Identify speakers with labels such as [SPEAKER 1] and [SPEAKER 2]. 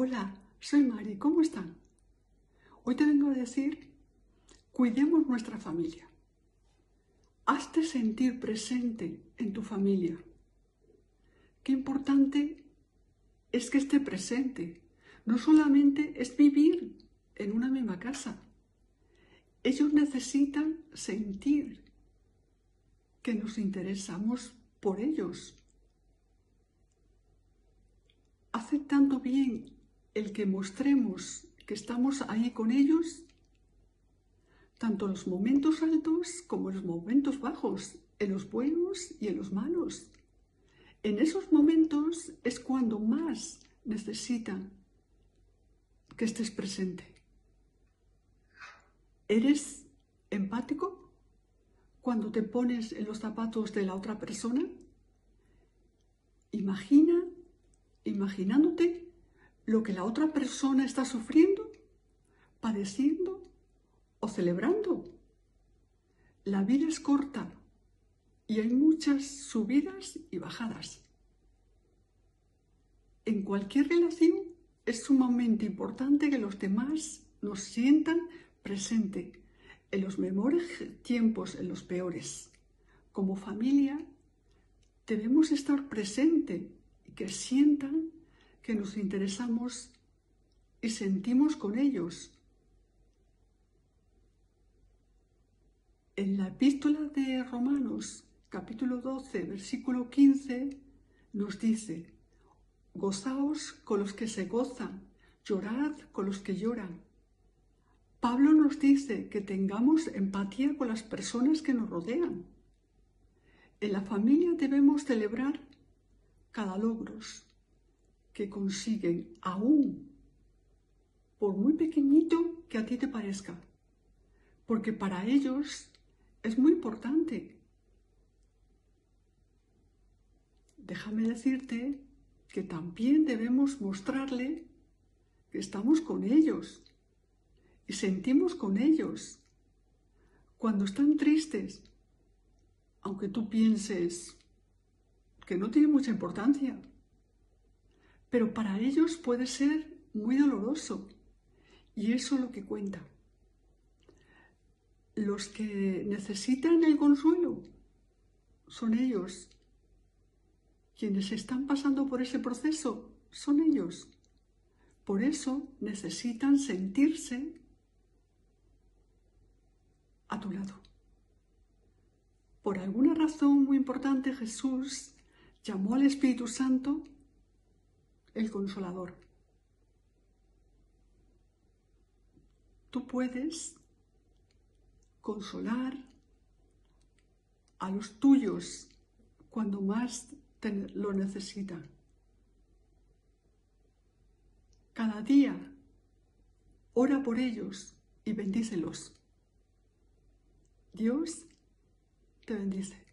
[SPEAKER 1] Hola, soy Mari, ¿cómo están? Hoy te vengo a decir, cuidemos nuestra familia. Hazte sentir presente en tu familia. Qué importante es que esté presente. No solamente es vivir en una misma casa. Ellos necesitan sentir que nos interesamos por ellos. Hace tanto bien el que mostremos que estamos ahí con ellos, tanto en los momentos altos como en los momentos bajos, en los buenos y en los malos. En esos momentos es cuando más necesitan que estés presente. ¿Eres empático cuando te pones en los zapatos de la otra persona? Imagina, imaginándote lo que la otra persona está sufriendo, padeciendo o celebrando. La vida es corta y hay muchas subidas y bajadas. En cualquier relación es sumamente importante que los demás nos sientan presente en los mejores tiempos, en los peores. Como familia debemos estar presente y que sientan que nos interesamos y sentimos con ellos. En la epístola de Romanos, capítulo 12, versículo 15, nos dice, gozaos con los que se gozan, llorad con los que lloran. Pablo nos dice que tengamos empatía con las personas que nos rodean. En la familia debemos celebrar cada logros, que consiguen aún, por muy pequeñito que a ti te parezca, porque para ellos es muy importante. Déjame decirte que también debemos mostrarle que estamos con ellos y sentimos con ellos. Cuando están tristes, aunque tú pienses que no tiene mucha importancia, pero para ellos puede ser muy doloroso y eso es lo que cuenta. Los que necesitan el consuelo son ellos. Quienes están pasando por ese proceso son ellos. Por eso necesitan sentirse a tu lado. Por alguna razón muy importante Jesús llamó al Espíritu Santo el consolador. Tú puedes consolar a los tuyos cuando más lo necesitan. Cada día ora por ellos y bendícelos. Dios te bendice.